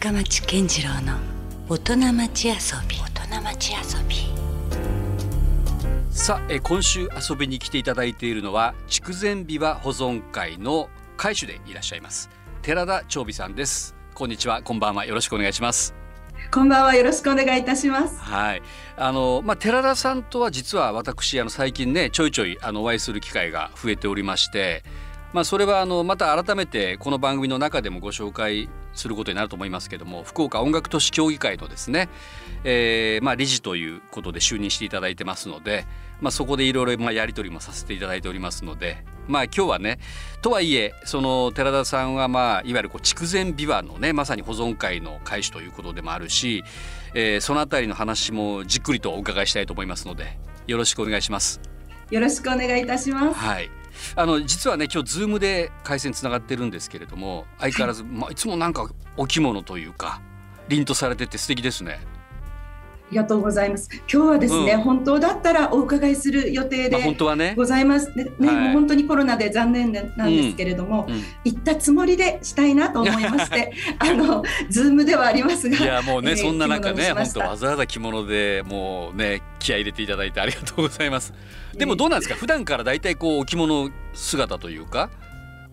深町健次郎の大人町遊び。大人町遊び。さあえ今週遊びに来ていただいているのは筑前琵琶保存会の会主でいらっしゃいます寺田長美さんです。こんにちはこんばんはよろしくお願いします。こんばんはよろしくお願いいたします。はい。あのまあ寺田さんとは実は私あの最近ねちょいちょいあのお会いする機会が増えておりましてまあ、それはあのまた改めてこの番組の中でもご紹介することになると思いますけども福岡音楽都市協議会のですね、えーまあ、理事ということで就任していただいてますので、まあ、そこでいろいろやり取りもさせていただいておりますので、まあ、今日はねとはいえその寺田さんは、まあ、いわゆるこう筑前琵琶のねまさに保存会の会主ということでもあるし、えー、そのあたりの話もじっくりとお伺いしたいと思いますのでよろしくお願いします。よろしくお願いいたします。はいあの実はね今日ズームで回線つながってるんですけれども相変わらず、まあ、いつもなんかお着物というか凛とされてて素敵ですね。ありがとうございます。今日はですね、うん、本当だったらお伺いする予定でございます。まあ、ね、ね、はい、もう本当にコロナで残念なんですけれども、うん。うん、行ったつもりでしたいなと思いまして、あのズームではありますが、いやもうね、えー、そんな中ね、本当わざわざ着物でもうね気合い入れていただいてありがとうございます。でもどうなんですか、普段からだいたいこうお着物姿というか、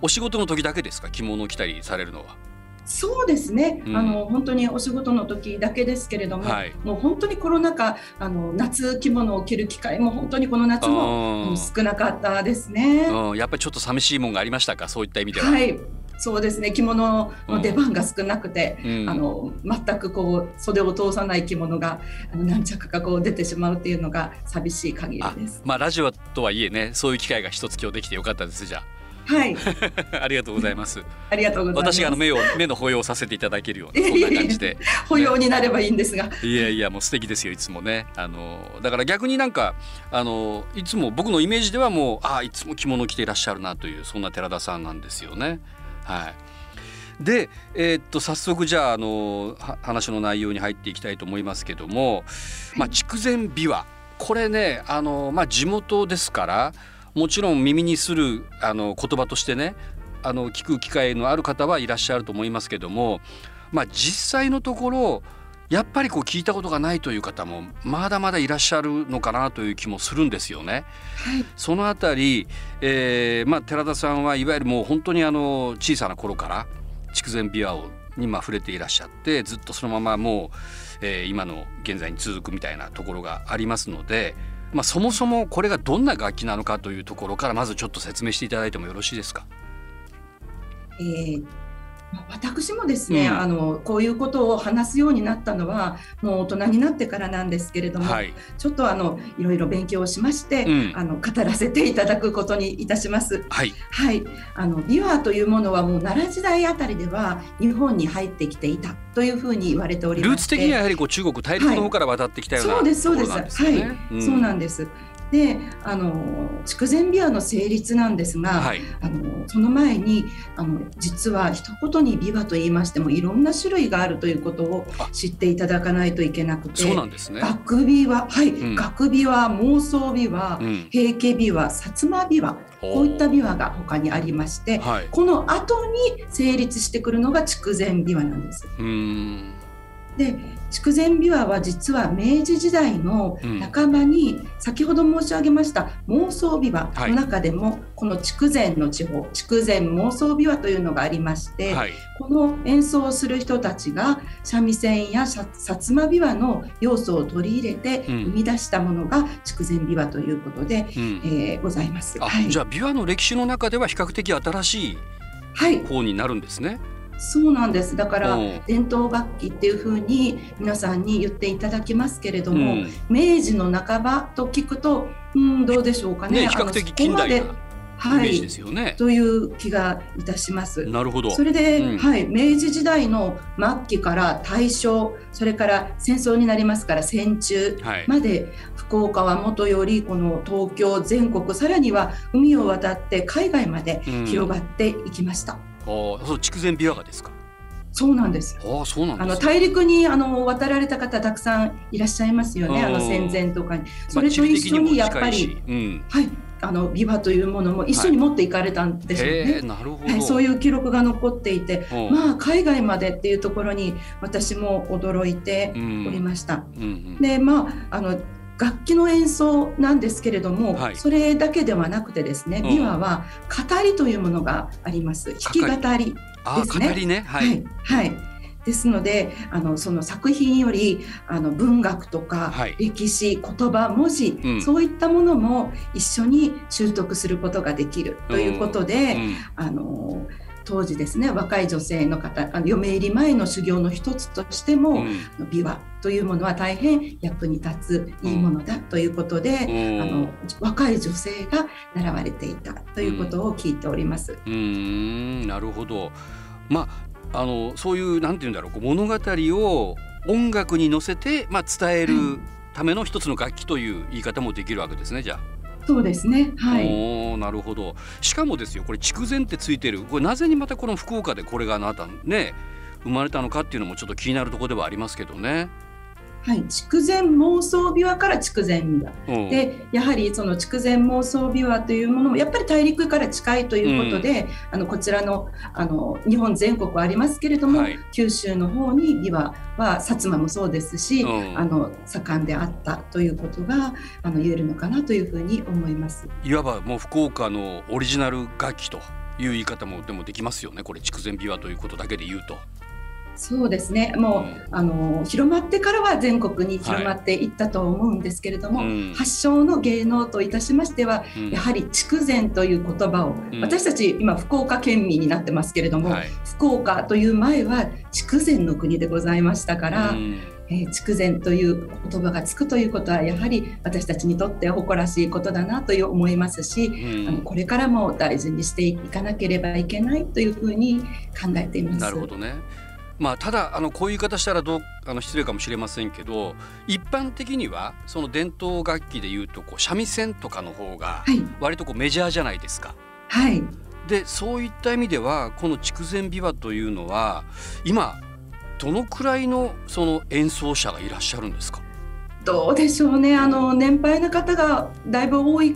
お仕事の時だけですか、着物を着たりされるのは。そうですね、うん、あの本当にお仕事の時だけですけれども、はい、もう本当にコロナ禍あの夏着物を着る機会も本当にこの夏も少なかったですね、うん、やっぱりちょっと寂しいもんがありましたか？そういった意味では。はい。そうですね。着物の出番が少なくて、うん、あの全くこう袖を通さない着物があの何着かこう出てしまうっていうのが寂しい限りです。まあラジオとはいえねそういう機会が一つ今日できてよかったです。じゃあ。はい。ありがとうございます。ありがとうございます。私があの目を目の保養させていただけるようなそんな感じで、保養になればいいんですが。いやいやもう素敵ですよいつもね。あのだから逆になんかあのいつも僕のイメージではもうあいつも着物着ていらっしゃるなというそんな寺田さんなんですよね。はい。で、えー、っと早速じゃああの話の内容に入っていきたいと思いますけども、まあ筑前琵琶これねあのまあ地元ですから。もちろん耳にするあの言葉としてねあの聞く機会のある方はいらっしゃると思いますけども、まあ、実際のところやっぱりこう聞いたことがないという方もまだまだいらっしゃるのかなという気もするんですよね。はい、そのあたり、えーまあ、寺田さんはいわゆるもう本当にあの小さな頃から筑前琵琶をにまあ触れていらっしゃってずっとそのままもう、えー、今の現在に続くみたいなところがありますのでまあ、そもそもこれがどんな楽器なのかというところからまずちょっと説明していただいてもよろしいですか？えー私もですね、うん、あのこういうことを話すようになったのはもう大人になってからなんですけれども、はい、ちょっとあのいろいろ勉強をしまして、うん、あの語らせていただくことにいたします。はい、はい、あの琵琶というものはもう奈良時代あたりでは日本に入ってきていたというふうに言われておりまルーツ的にはやはりこう中国大陸の方から渡ってきたような、はい、そうですそうです、はい、うん、そうなんです。であの筑前琵琶の成立なんですが、はい、あのその前にあの実は一言に琵琶と言いましてもいろんな種類があるということを知っていただかないといけなくてそうなんですね。学琵琶はい、うん、学琵琶妄想琵琶、うん、平家琵琶薩摩琵琶こういった琵琶が他にありまして、はい、この後に成立してくるのが筑前琵琶なんです。うんで筑前琵琶は実は明治時代の半ばに先ほど申し上げました妄想琵琶の中でもこの筑前の地方筑前妄想琵琶というのがありまして、はい、この演奏をする人たちが三味線や薩摩琵琶の要素を取り入れて生み出したものが筑前琵琶ということで、うん、えー、ございます。はい、じゃあ琵琶の歴史の中では比較的新しい方になるんですね。はいそうなんですだから伝統楽器っていうふうに皆さんに言っていただきますけれども、うん、明治の半ばと聞くとうんどうでしょうかね。ね比較的近代はい、ね、という気がいたします。なるほど。それで、うん、はい、明治時代の末期から大正、それから戦争になりますから戦中まで、はい、福岡はもとよりこの東京全国さらには海を渡って海外まで広がっていきました。うんあそう筑前琵琶湖ですか？そうなんです。あそうなんあの大陸にあの渡られた方たくさんいらっしゃいますよね。あの戦前とかに。それと一緒にやっぱり、うん、はいあの琵琶というものも一緒に持っていかれたんでしょうね。はい、なるほど、はい、そういう記録が残っていて、まあ海外までっていうところに私も驚いておりました。うんうんうん、でまああの楽器の演奏なんですけれども、はい、それだけではなくてですね、琵琶は語りというものがあります。弾き語りですね。ね。はい、はい、はい。ですのであのその作品よりあの文学とか歴史、はい、言葉文字、うん、そういったものも一緒に習得することができるということで、うん、あの当時ですね若い女性の方あの嫁入り前の修行の一つとしても、うん、琵琶というものは大変役に立ついいものだということで、うん、あの若い女性が習われていたということを聞いております。うん、なるほど。まああのそういうなんて言うんだろう物語を音楽に乗せて、まあ、伝えるための一つの楽器という言い方もできるわけですねじゃあ。そうですね。はい。おなるほど。しかもですよ、これ筑前ってついてる。これなぜにまたこの福岡でこれがあなたね生まれたのかっていうのもちょっと気になるところではありますけどね。はい、筑前妄想琵琶から筑前琵琶、でやはりその筑前妄想琵琶というものもやっぱり大陸から近いということで、うん、あのこちらのあの日本全国ありますけれども、はい、九州の方に琵琶は薩摩もそうですし、うん、あの盛んであったということがあの言えるのかなというふうに思います。いわばもう福岡のオリジナル楽器という言い方もでもできますよね。これ筑前琵琶ということだけで言うと。そうですね。もう、うん、あの広まってからは全国に広まっていったと思うんですけれども、はい、発祥の芸能といたしましては、うん、やはり筑前という言葉を、うん、私たち今福岡県民になってますけれども、はい、福岡という前は筑前の国でございましたから。えー、筑前という言葉がつくということはやはり私たちにとって誇らしいことだなという思いますし、うん、あのこれからも大事にしていかなければいけないというふうに考えています。なるほどねまあ、ただあのこういう言い方したらどうあの失礼かもしれませんけど一般的にはその伝統楽器でいうとこう三味線とかの方が割とこうメジャーじゃないですか。はい、でそういった意味ではこの筑前琵琶というのは今どのくらいのその演奏者がいらっしゃるんですか？どうでしょうね。あの年配の方がだいぶ多い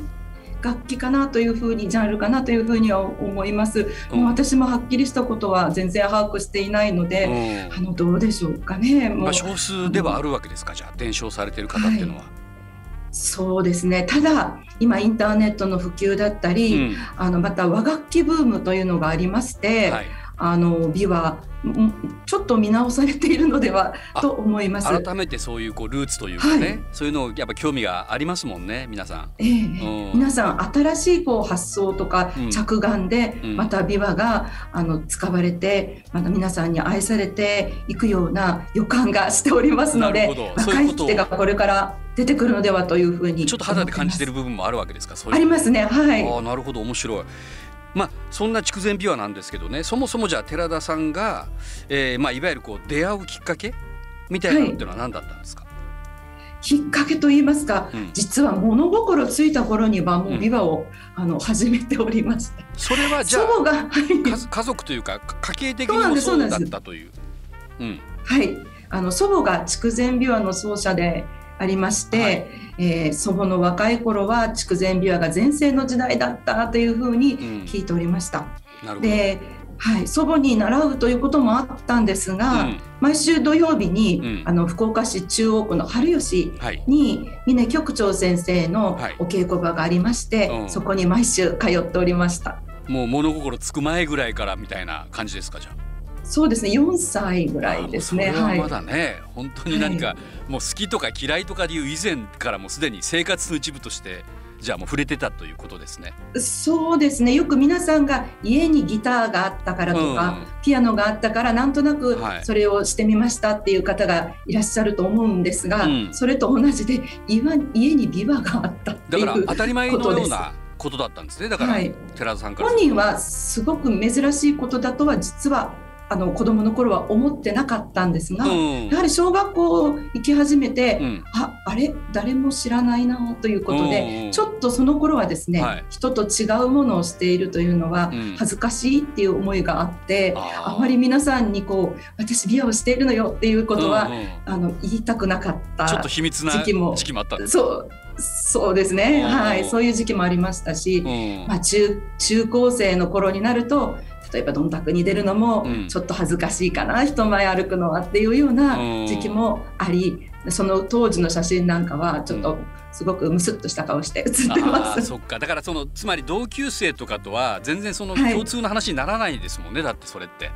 楽器かなというふうにジャンルかなというふうには思います、うん、もう私もはっきりしたことは全然把握していないので、うん、あのどうでしょうかねまあ、少数ではあるわけですかじゃあ伝承されている方っていうのは。はい。そうですね。ただ今インターネットの普及だったり、うん、あのまた和楽器ブームというのがありまして、はい、あの美はちょっと見直されているのではと思います。改めてそういうこうルーツというかね、はい、そういうのやっぱ興味がありますもんね皆さん、えー、うん、皆さん新しいこう発想とか着眼でまた琵琶が、あの使われてまた皆さんに愛されていくような予感がしておりますので若い手がこれから出てくるのではというふうにちょっと肌で感じてる部分もあるわけですかありますねはい。あなるほど面白いまあ、そんな筑前琵琶なんですけどねそもそもじゃあ寺田さんが、えーまあ、いわゆるこう出会うきっかけみたいなのっていうのは何だったんですか、はい、きっかけと言いますか、うん、実は物心ついた頃にはもう琵琶を、うん、あの始めておりましたそれはじゃあ祖母が、はい、家族というか家系的にもそうだったという。うん、はい。あの祖母が筑前琵琶の奏者でありまして、はい、えー、祖母の若い頃は筑前琵琶が全盛の時代だったというふうに聞いておりました。うん、ではい、祖母に習うということもあったんですが、うん、毎週土曜日に、うん、あの福岡市中央区の春吉に、峰局長先生のお稽古場がありまして、はいそこに毎週通っておりました。もう物心つく前ぐらいからみたいな感じですかじゃあ。そうですね。4歳ぐらいですね。はまだね、はい、本当に何か、はい、もう好きとか嫌いとかでいう以前からもうすでに生活の一部としてじゃあもう触れてたということですね。そうですね。よく皆さんが家にギターがあったからとか、うん、ピアノがあったからなんとなくそれをしてみましたっていう方がいらっしゃると思うんですが、うん、それと同じで家にビワがあったっていうだから当たり前のようなことだったんですね。だから、はい、寺田さんから本人はすごく珍しいことだとは実はあの子供の頃は思ってなかったんですが、うん、やはり小学校行き始めて、うん、ああれ？誰も知らないなということで、うん、ちょっとその頃はですね、はい、人と違うものをしているというのは恥ずかしいっていう思いがあって、あまり皆さんにこう私美容をしているのよっていうことは、あの言いたくなかったちょっと秘密な時期も。そうそうですね、はい、そういう時期もありましたし、まあ中、中高生の頃になると例えばどんたくに出るのもちょっと恥ずかしいかな、うん、人前歩くのはっていうような時期もあり、その当時の写真なんかはちょっとすごくムスッとした顔して写ってます。そっか。だからそのつまり同級生とかとは全然その共通の話にならないですもんね、はい、だってそれって。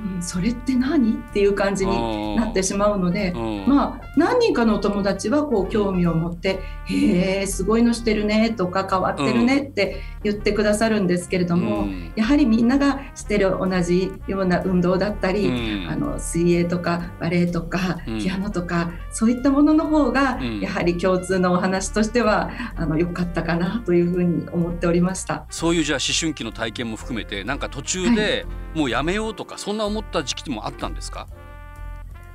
うん、それって何？っていう感じになってしまうので、まあ何人かのお友達はこう興味を持って「へえすごいのしてるね」とか「変わってるね」って言ってくださるんですけれども、うん、やはりみんながしてる同じような運動だったり、うん、あの水泳とかバレエとかピアノとか、そういったものの方がやはり共通のお話としてはあの良かったかなというふうに思っておりました。そういうじゃあ思春期の体験も含めてなんか途中でもうやめようとか、そんな思った時期もあったんですか？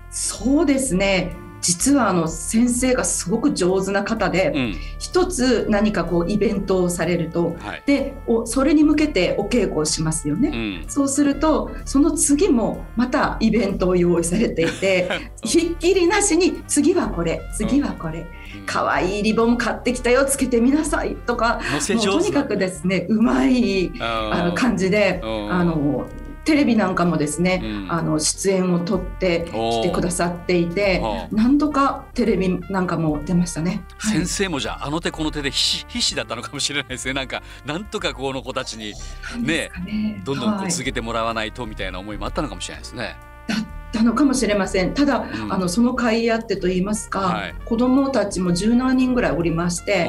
そうですね。実はあの先生がすごく上手な方で、うん、一つ何かこうイベントをされると、はい、でおそれに向けてお稽古をしますよね、うん、そうするとその次もまたイベントを用意されていて ひっきりなしに次はこれ次はこれ、可愛いリボン買ってきたよつけてみなさいとかもうとにかくですねうまいあの感じであのテレビなんかもですね、うん、あの出演を取って来てくださっていて何度かテレビなんかも出ましたね、はい、先生もじゃああの手この手で必死だったのかもしれないですね。なんかなんとかこの子たちにね、ね、どんどん続けてもらわないとみたいな思いもあったのかもしれないですね。だったのかもしれません。ただ、うん、あのその会あってといいますか、はい、子どもたちも十何人ぐらいおりまして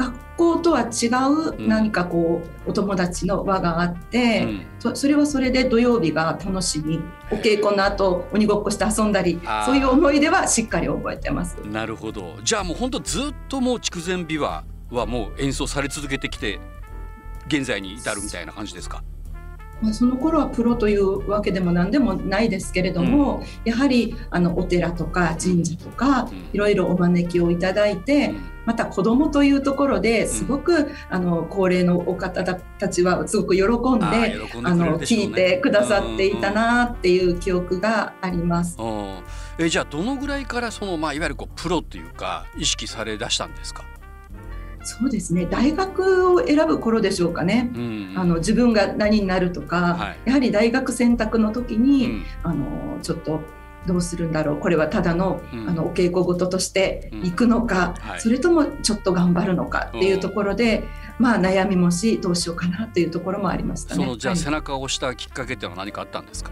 学校とは違う何かこう、お友達の輪があって、そそれはそれで土曜日が楽しみお稽古の後鬼ごっこして遊んだりそういう思い出はしっかり覚えてます。なるほど。じゃあもう本当ずっともう筑前琵琶はもう演奏され続けてきて現在に至るみたいな感じですか？まあ、その頃はプロというわけでも何でもないですけれども、うん、やはりあのお寺とか神社とか、いろいろお招きをいただいて、また子どもというところですごく、うん、あの高齢のお方たちはすごく喜んであ、ね、の聞いてくださっていたなっていう記憶があります。えじゃあどのぐらいからその、まあ、いわゆるこうプロというか意識されだしたんですか？そうですね。大学を選ぶ頃でしょうかね、うん、あの自分が何になるとか、はい、やはり大学選択の時に、うん、あのちょっとどうするんだろう。これはただのうん、あのお稽古事としていくのか、はい、それともちょっと頑張るのかっていうところで、まあ、悩みもしどうしようかなというところもありましたね。そのじゃあ、背中を押したきっかけっていうのは何かあったんですか？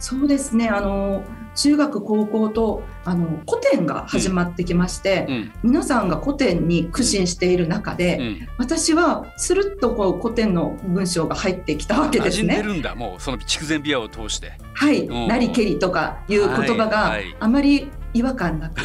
そうですね。あの中学高校とあの古典が始まってきまして、うん。皆さんが古典に苦心している中で、うん、私はスルッとこう古典の文章が入ってきたわけですね。るんだもうその筑前琵琶を通して。はい、なりけりとかいう言葉があまり違和感なく。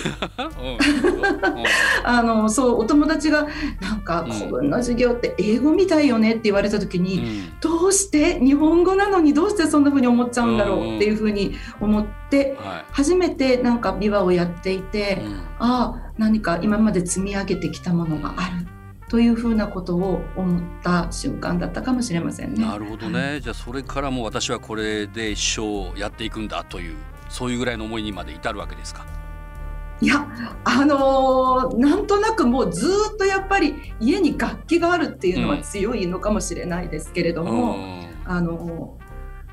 あのそうお友達がなんか古文の授業って英語みたいよねって言われた時に、うん、どうして日本語なのにどうしてそんな風に思っちゃうんだろうっていう風に思って、初めてなんか琵琶をやっていて、うん、ああ何か今まで積み上げてきたものがある。というふうなことを思った瞬間だったかもしれませんね。なるほどね。じゃあそれからも私はこれで一生やっていくんだというそういうぐらいの思いにまで至るわけですか。いやあのー、なんとなくもうずっとやっぱり家に楽器があるっていうのは強いのかもしれないですけれども、うん、あの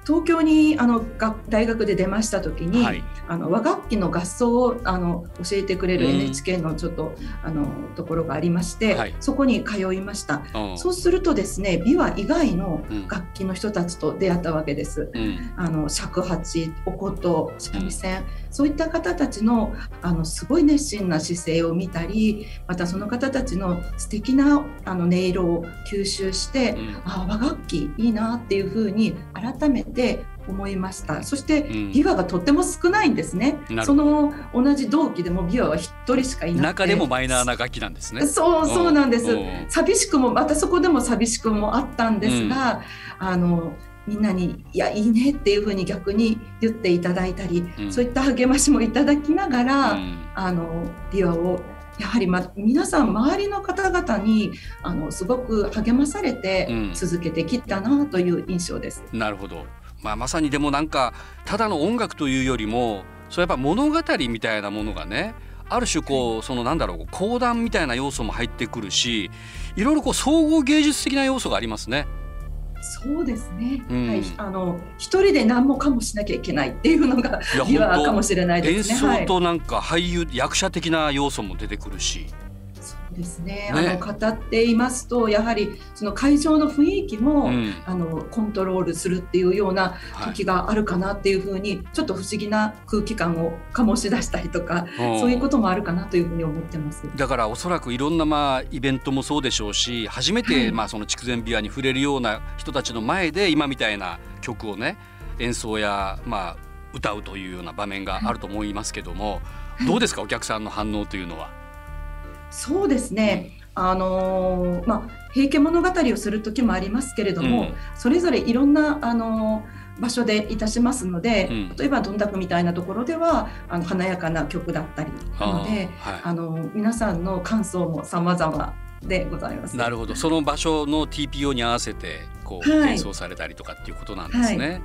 東京にあの大学で出ました時に、はい、あの和楽器の合奏をあの教えてくれる NHK のちょっと、うん、あのところがありまして、はい、そこに通いました、うん、そうするとですね琵琶以外の楽器の人たちと出会ったわけです、うん、あの尺八お琴三味線、そういった方たちのあのすごい熱心な姿勢を見たりまたその方たちの素敵なあの音色を吸収して、あ和楽器いいなっていうふうに改めてて思いました。そして琵琶がとっても少ないんですね、うん、その同じ同期でも琵琶は一人しかいなくて。中でもマイナーな楽器なんですね。そうそうなんです。寂しくもまたそこでも寂しくもあったんですが、うん、あのみんなに「いやいいね」っていうふうに逆に言っていただいたり、うん、そういった励ましもいただきながら、あの琵琶をやはり、ま、皆さん周りの方々にあのすごく励まされて続けてきたなという印象です。なるほど。まあ、まさにでもなんかただの音楽というよりもそうやっぱ物語みたいなものがねある種こうそのなんだろう講談みたいな要素も入ってくるしいろいろこう総合芸術的な要素がありますね。そうですね、うん、はい、あの一人で何もかもしなきゃいけないっていうのがビワ かもしれないですね。演奏となんか俳優、はい、役者的な要素も出てくるし。ですね、ね、あの語っていますとやはりその会場の雰囲気も、うん、あのコントロールするっていうような時があるかなっていうふうに、はい、ちょっと不思議な空気感を醸し出したりとかそういうこともあるかなというふうに思ってます。だからおそらくいろんなまあイベントもそうでしょうし初めてまあその筑前琵琶に触れるような人たちの前で今みたいな曲をね演奏やまあ歌うというような場面があると思いますけども、はい、どうですかお客さんの反応というのは？そうですね、あのー、まあ、平家物語をする時もありますけれども、うん、それぞれいろんな、あのー、場所でいたしますので、うん、例えばどんたくみたいなところではあの華やかな曲だったりなのであ、はい、の皆さんの感想も様々でございます。なるほど。その場所の TPO に合わせてこう、はい、演奏されたりとかっていうことなんですね。はい。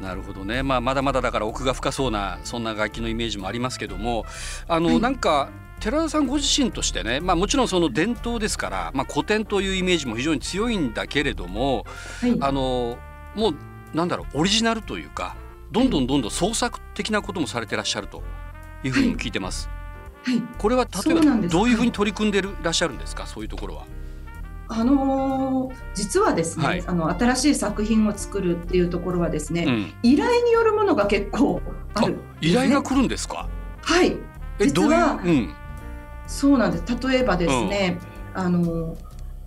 なるほどね、まあ、まだまだだから奥が深そうなそんな楽器のイメージもありますけどもあの、はい、なんか寺田さんご自身としてね、まあ、もちろんその伝統ですから、まあ、古典というイメージも非常に強いんだけれども、はい、あのもうなんだろうオリジナルというかどんどんどんどん創作的なこともされてらっしゃるというふうにも聞いてます。はい、これは例えばどういうふうに取り組んでるらっしゃるんですか？そういうところは。あのー、実はですね、はい、あの新しい作品を作るっていうところはですね、うん、依頼によるものが結構ある、ね、依頼が来るんですか？はい。実は、うん、そうなんです。例えばですね、うん、あの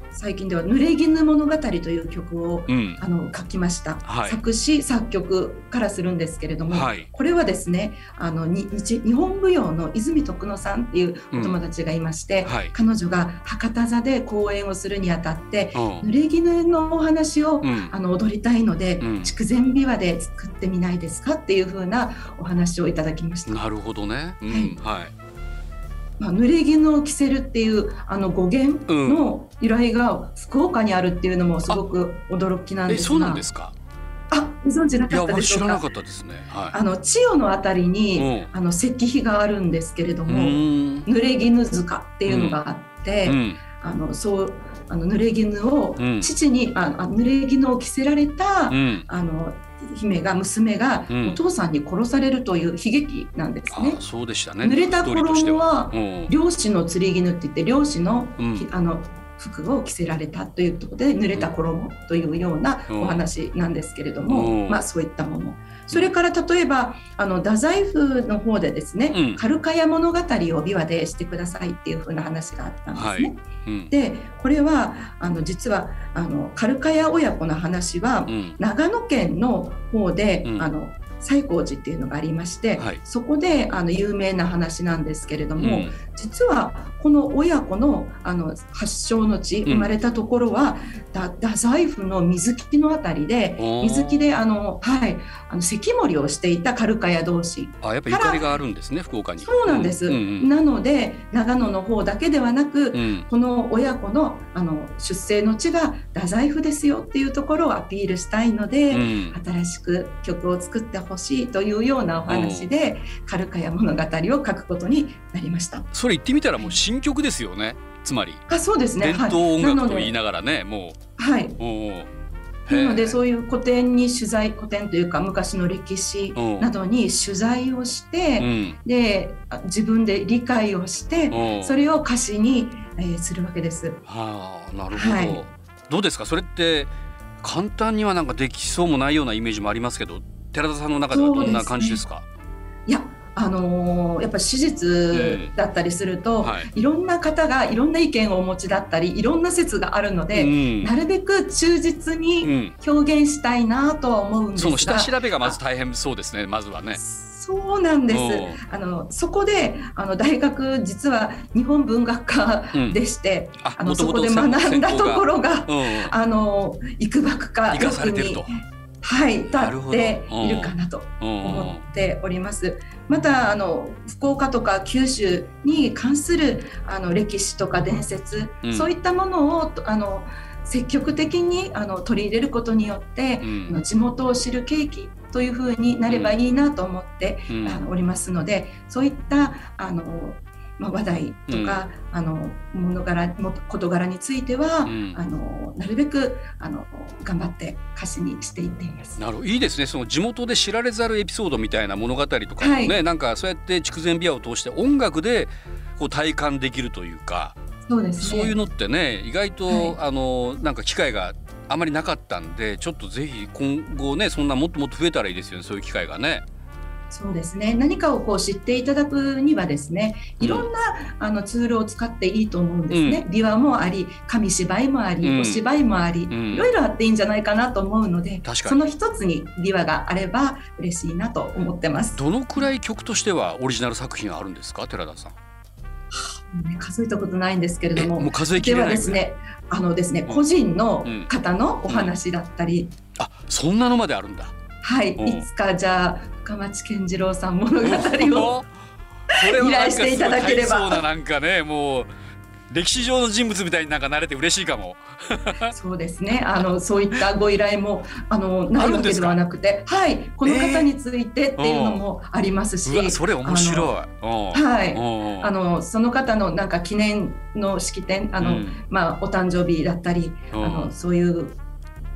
最近では「濡れ衣物語」という曲を、うん、あの書きました、はい、作詞作曲からするんですけれども、はい、これはですねあの日日本舞踊の泉徳野さんっていうお友達がいまして、うんはい、彼女が博多座で公演をするにあたって、濡れ衣のお話を、あの踊りたいので、筑前琵琶で作ってみないですか？っていうふうなお話をいただきました。なるほどね、はいまあ、濡れ衣を着せるっていうあの語源の由来が福岡にあるっていうのもすごく驚きなんですが。そうなんですか？あ、ご存知なかったでしょうか？知らなかったですね。はい、あの千代のあたりに、あの石碑があるんですけれども、濡れ衣塚っていうのがあって、うん、あのそうあの濡れ衣を、父にあ濡れ衣を着せられた、うん、あの姫が娘がお父さんに殺されるという悲劇なんですね。そうでしたね。濡れた衣は漁師の釣り絹って言って漁師の,、あの服を着せられたというところで濡れた衣というようなお話なんですけれども、まあそういったもの。それから例えばあの太宰府の方でですね、うん、カルカヤ物語を琵琶でしてくださいっていうふうな話があったんですね。はい。うん、でこれはあの実はあのカルカヤ親子の話は、うん、長野県の方で、あの西光寺っていうのがありまして、はい、そこであの有名な話なんですけれども、うん、実はこの親子のあの発祥の地、生まれたところは、うん、太宰府の水木のあたりで水木であの、はい、あの関守をしていたカルカヤ同士あやっぱゆかりがあるんですね福岡に。そうなんです、うんうんうん、なので長野の方だけではなく、うん、この親子のあの出生の地が太宰府ですよっていうところをアピールしたいので、新しく曲を作ってほしいというようなお話で「カルカヤ物語」を書くことになりました。それ言ってみたらもう新曲ですよね。つまり。あそうですね。伝統音楽と言いながらね、はい、もう。はい。なのでそういう古典に取材古典というか昔の歴史などに取材をして、うん、で自分で理解をしてそれを歌詞に、えー、するわけです。はあなるほど、はい、どうですか？それって簡単にはなんかできそうもないようなイメージもありますけど寺田さんの中ではどんな感じですか、ね、いやあのー、やっぱ史実だったりすると、はい、いろんな方がいろんな意見をお持ちだったりいろんな説があるので、うん、なるべく忠実に表現したいなとは思うんですが、その下調べがまず大変そうですねまずはね。そうなんです。あのそこであの大学実は日本文学科でして、うん、ああのそこで学んだところが、うん、あの幾ばくか学にはい、立っているかなと思っております。またあの福岡とか九州に関するあの歴史とか伝説、うん、そういったものをあの積極的にあの取り入れることによって、うん、地元を知る契機というふうになればいいなと思って、うん、あのおりますのでそういったあのまあ、話題とか、うん、あの物柄事柄については、うん、あのなるべくあの頑張って歌詞にしていっています。なるいいですね。その地元で知られざるエピソードみたいな物語とかもね、はい、なんかそうやって筑前琵琶を通して音楽でこう体感できるというかそうです、ね、そういうのってね意外と、はい、あのなんか機会があまりなかったんでちょっとぜひ今後ねそんなもっともっと増えたらいいですよねそういう機会がね。そうですね。何かをこう知っていただくにはですねいろんな、うん、あのツールを使っていいと思うんですね、うん、琵琶もあり紙芝居もあり、うん、お芝居もあり、いろいろあっていいんじゃないかなと思うのでその一つに琵琶があれば嬉しいなと思ってます。どのくらい曲としてはオリジナル作品あるんですか？寺田さん。ね、数えたことないんですけれども、もう数えきれないですね、あのですね、個人の方のお話だったり、あ、そんなのまであるんだ。はい、いつかじゃあ深町健次郎さん物語を 依頼していただければ。そうななんかねもう歴史上の人物みたいになんか慣れて嬉しいかも。そうですね。あのそういったご依頼もあのないわけではなくて、はい、この方についてっていうのもありますし、えー、それ面白い。はい、あのその方のなんか記念の式典、あの、うん、まあお誕生日だったり、あのそういう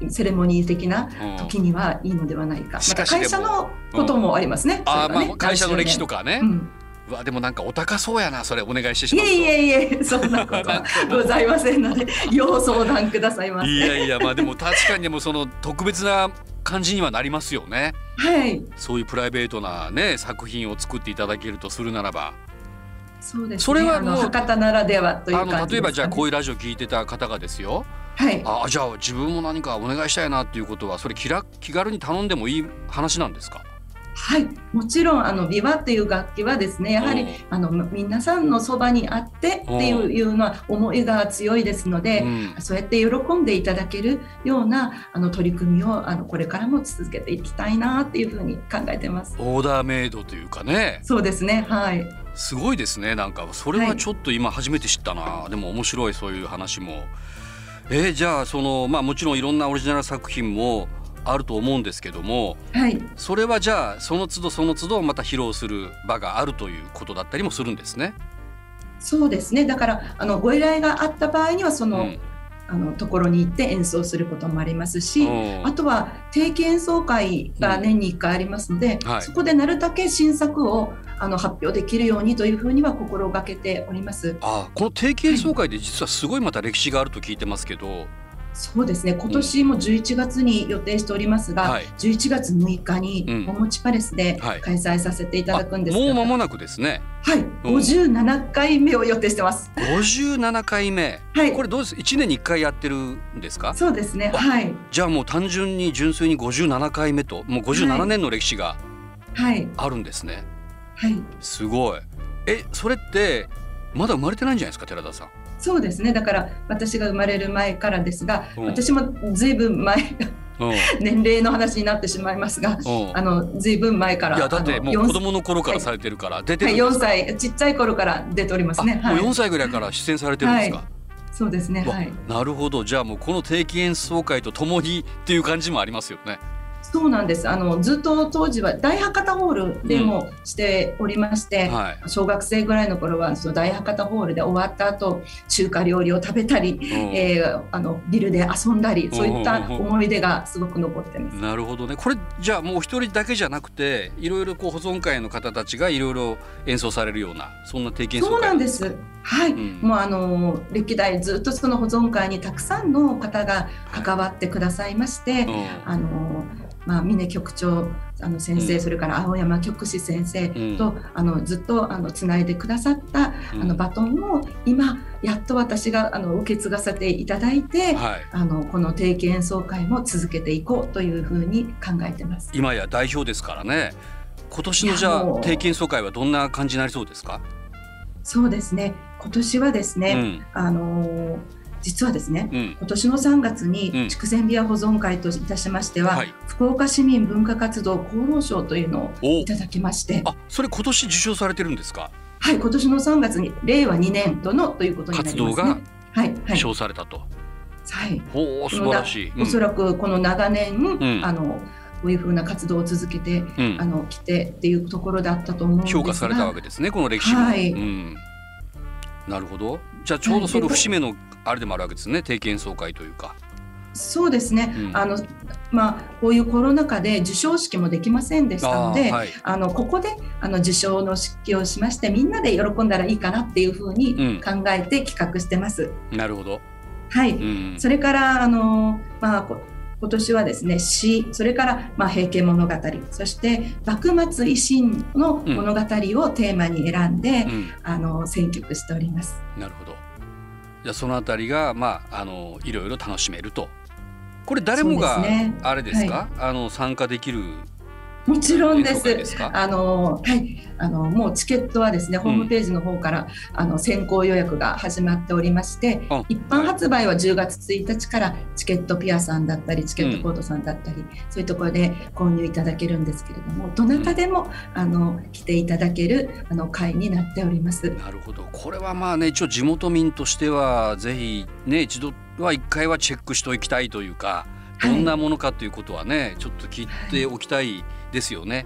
セレモニー的な時にはいいのではないか、また会社のこともありますね。ねあまあ会社の歴史とかね。うん。うわでもなんかお高そうやなそれお願いしてしまういえいえいえ。そんなことはございませんので 要相談くださいませ。いやいやまあでも確かにでもその特別な感じにはなりますよね。はい。そういうプライベートなね作品を作っていただけるとするならば。そうです、ね、それはもう博多ならではという、ね、例えばじゃあこういうラジオ聞いてた方がですよはい、あじゃあ自分も何かお願いしたいなっていうことはそれ気気軽に頼んでもいい話なんですか？はい。もちろんあの琵琶っていう楽器はですねやはりあの皆さんのそばにあってっていうのは思いが強いですので、うん、そうやって喜んでいただけるようなあの取り組みをあのこれからも続けていきたいなっていうふうに考えてます。オーダーメイドというかね。そうですね。はい。すごいですね。なんかそれはちょっと今初めて知ったな、はい、でも面白いそういう話も。えー、じゃあそのまあもちろんいろんなオリジナル作品もあると思うんですけども、はい、それはじゃあその都度その都度また披露する場があるということだったりもするんですね。そうですね。だからあのご依頼があった場合にはその、うんあのところに行って演奏することもありますしあとは定期演奏会が年に1回ありますので、うん。はい、そこでなるだけ新作をあの発表できるようにというふうには心がけております。あこの定期演奏会で実はすごいまた歴史があると聞いてますけど、そうですね。今年も11月に予定しておりますが、うんはい、11月6日におもちパレスで開催させていただくんですが、うんはい、もう間もなくですね。はい。57回目を予定してます。57回目。はい。これどうです？1年に1回やってるんですか？そうですね。はい。じゃあもう単純に純粋に57回目ともう57年の歴史があるんですね。はい、すごい。えそれってまだ生まれてないんじゃないですか？寺田さんそうですね。だから私が生まれる前からですが、うん、私もずいぶん。前 年齢の話になってしまいますが、あのずいぶん前からいやだってもう子供の頃からされてるから、出てるんですか、はい、4歳ちっちゃい頃から出ておりますね、はい、もう4歳ぐらいから出演されてるんですか、はい、そうですね。はい。なるほど。じゃあもうこの定期演奏会とともにっていう感じもありますよねそうなんです。あのずっと当時は大博多ホールでもしておりまして、うんはい、小学生ぐらいの頃はその大博多ホールで終わった後中華料理を食べたり、うん、えー、あのビルで遊んだりそういった思い出がすごく残ってます。なるほどね。これじゃあもう一人だけじゃなくていろいろこう保存会の方たちがいろいろ演奏されるようなそんな定期演奏そうなんです。はい、うん、もうあの歴代ずっとその保存会にたくさんの方が関わってくださいまして、はい、あのまあ、峰局長あの先生、うん、それから青山局士先生と、うん、あのずっとあのつないでくださった、うん、あのバトンを今やっと私があの受け継がせていただいて、はい、あのこの定期演奏会も続けていこうというふうに考えてます。今や代表ですからね。今年のじゃあ定期演奏会はどんな感じになりそうですか？そうですね。今年はですね、あのー実はですね、うん、今年の3月に筑前琵琶保存会といたしましては、うんはい、福岡市民文化活動功労賞というのをいただきまして。あそれ今年受賞されてるんですか？はい今年の3月に令和2年度のということになります、ね、活動がはい受賞されたと、はい、ほう素晴らしい、おそらくこの長年、うん、あのこういうふうな活動を続けて、うん、あの来てっていうところだったと思うんですが。評価されたわけですねこの歴史は。い、うん、なるほど。じゃあちょうどその節目のあれでもあるわけですね。定期演奏会というか。そうですね、うん、あのまあ、こういうコロナ禍で授賞式もできませんでしたのであ、はい、あのここであの受賞の式をしましてみんなで喜んだらいいかなっていうふうに考えて企画してます。うん、なるほど。はい、うん、それからあの、まあ、今年はですね詩それからまあ平家物語そして幕末維新の物語をテーマに選んで、うん、あの選曲しております。なるほどじゃあそのあたりがまああのいろいろ楽しめると。これ誰もがあれですか、ねはい、あの参加できるもちろんです。あのはい、あのもうチケットはですね、ホームページの方から、うん、あの先行予約が始まっておりまして、一般発売は10月1日からチケットピアさんだったり、チケットコードさんだったり、うん、そういうところで購入いただけるんですけれども、どなたでも、うん、あの来ていただけるあの会になっております。なるほど。これはまあね、一応地元民としてはぜひね一度は一回はチェックしておきたいというか。どんなものかということはね、はい、ちょっと聞いておきたいですよね。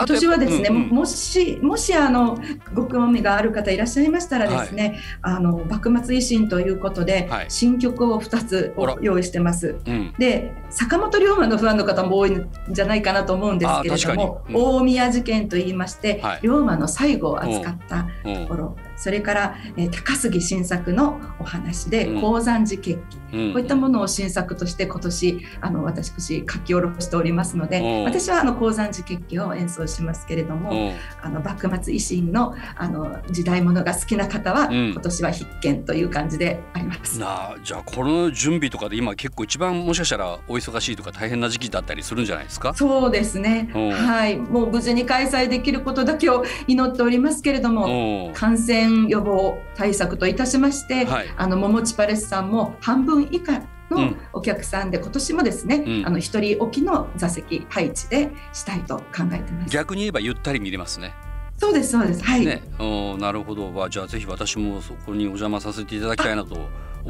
私はですね、うんうん、もしもしあのご興味がある方いらっしゃいましたらですね、はい、あの幕末維新ということで、はい、新曲を2つ用意してます。うん、で坂本龍馬のファンの方も多いんじゃないかなと思うんですけれども、うん、大宮事件といいまして、はい、龍馬の最後を扱ったところ。それから、えー、高杉晋作のお話で「鉱山寺決起」こういったものを新作として今年あの私書き下ろしておりますので私はあの鉱山寺決起を演奏しますけれどもあの幕末維新のあの時代物が好きな方は、今年は必見という感じであります。なじゃあこの準備とかで今結構一番もしかしたらお忙しいとか大変な時期だったりするんじゃないですか？そうですね、はい。もう無事に開催できることだけを祈っておりますけれども感染予防対策といたしまして、はい、あの桃地パレスさんも半分以下のお客さんで、うん、今年もですね、うん、あの一人置きの座席配置でしたいと考えてます。逆に言えばゆったり見れますね。そうですそうです。はい、ね、おなるほど。じゃあぜひ私もそこにお邪魔させていただきたいなと思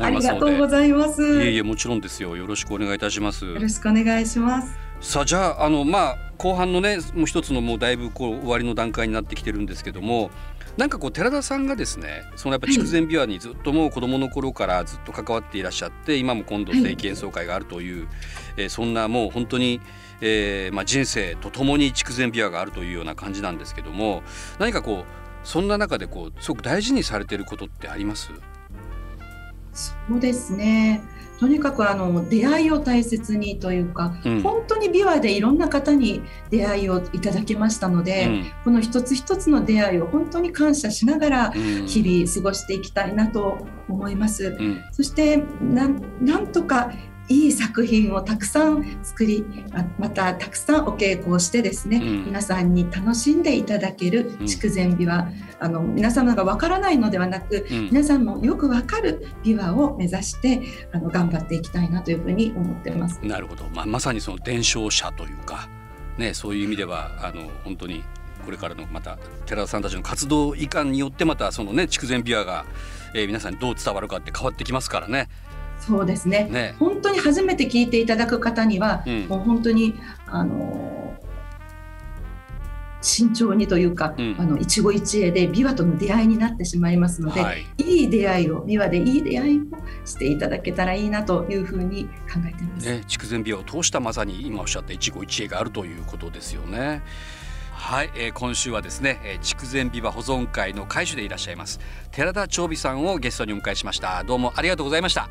いますありがとうございます。いえいえもちろんですよ。よろしくお願いいたします。よろしくお願いします。さあじゃああのまあ後半のねもう一つのもうだいぶこう終わりの段階になってきてるんですけどもなんかこう寺田さんがですねそのやっぱ筑前琵琶にずっともう子どもの頃からずっと関わっていらっしゃって今も今度定期演奏会があるという、はい、えー、そんなもう本当に、えーまあ、人生とともに筑前琵琶があるというような感じなんですけども何かこうそんな中でこうすごく大事にされてることってあります？そうですね。とにかくあの出会いを大切にというか、うん、本当に琵琶でいろんな方に出会いをいただきましたので、うん、この一つ一つの出会いを本当に感謝しながら日々過ごしていきたいなと思います。うん、そしてなんとかいい作品をたくさん作りまたたくさんお稽古をしてですね、うん、皆さんに楽しんでいただける筑前琵琶、うん、あの皆様がわからないのではなく、うん、皆さんもよくわかる琵琶を目指してあの頑張っていきたいなというふうに思ってます。なるほど、まあ、まさにその伝承者というか、ね、そういう意味ではあの本当にこれからのまた寺田さんたちの活動以下によってまたそのね筑前琵琶が、えー、皆さんにどう伝わるかって変わってきますからね。そうですね、ね、本当に初めて聞いていただく方には、うん、もう本当にあの慎重にというか、うん、あの一期一会で琵琶との出会いになってしまいますので、はい、いい出会いを琵琶でいい出会いをしていただけたらいいなというふうに考えています。ね、筑前琵琶を通したまさに今おっしゃった一期一会があるということですよね。はい、えー、今週はですね、えー、筑前琵琶保存会の会主でいらっしゃいます寺田長美さんをゲストにお迎えしました。どうもありがとうございました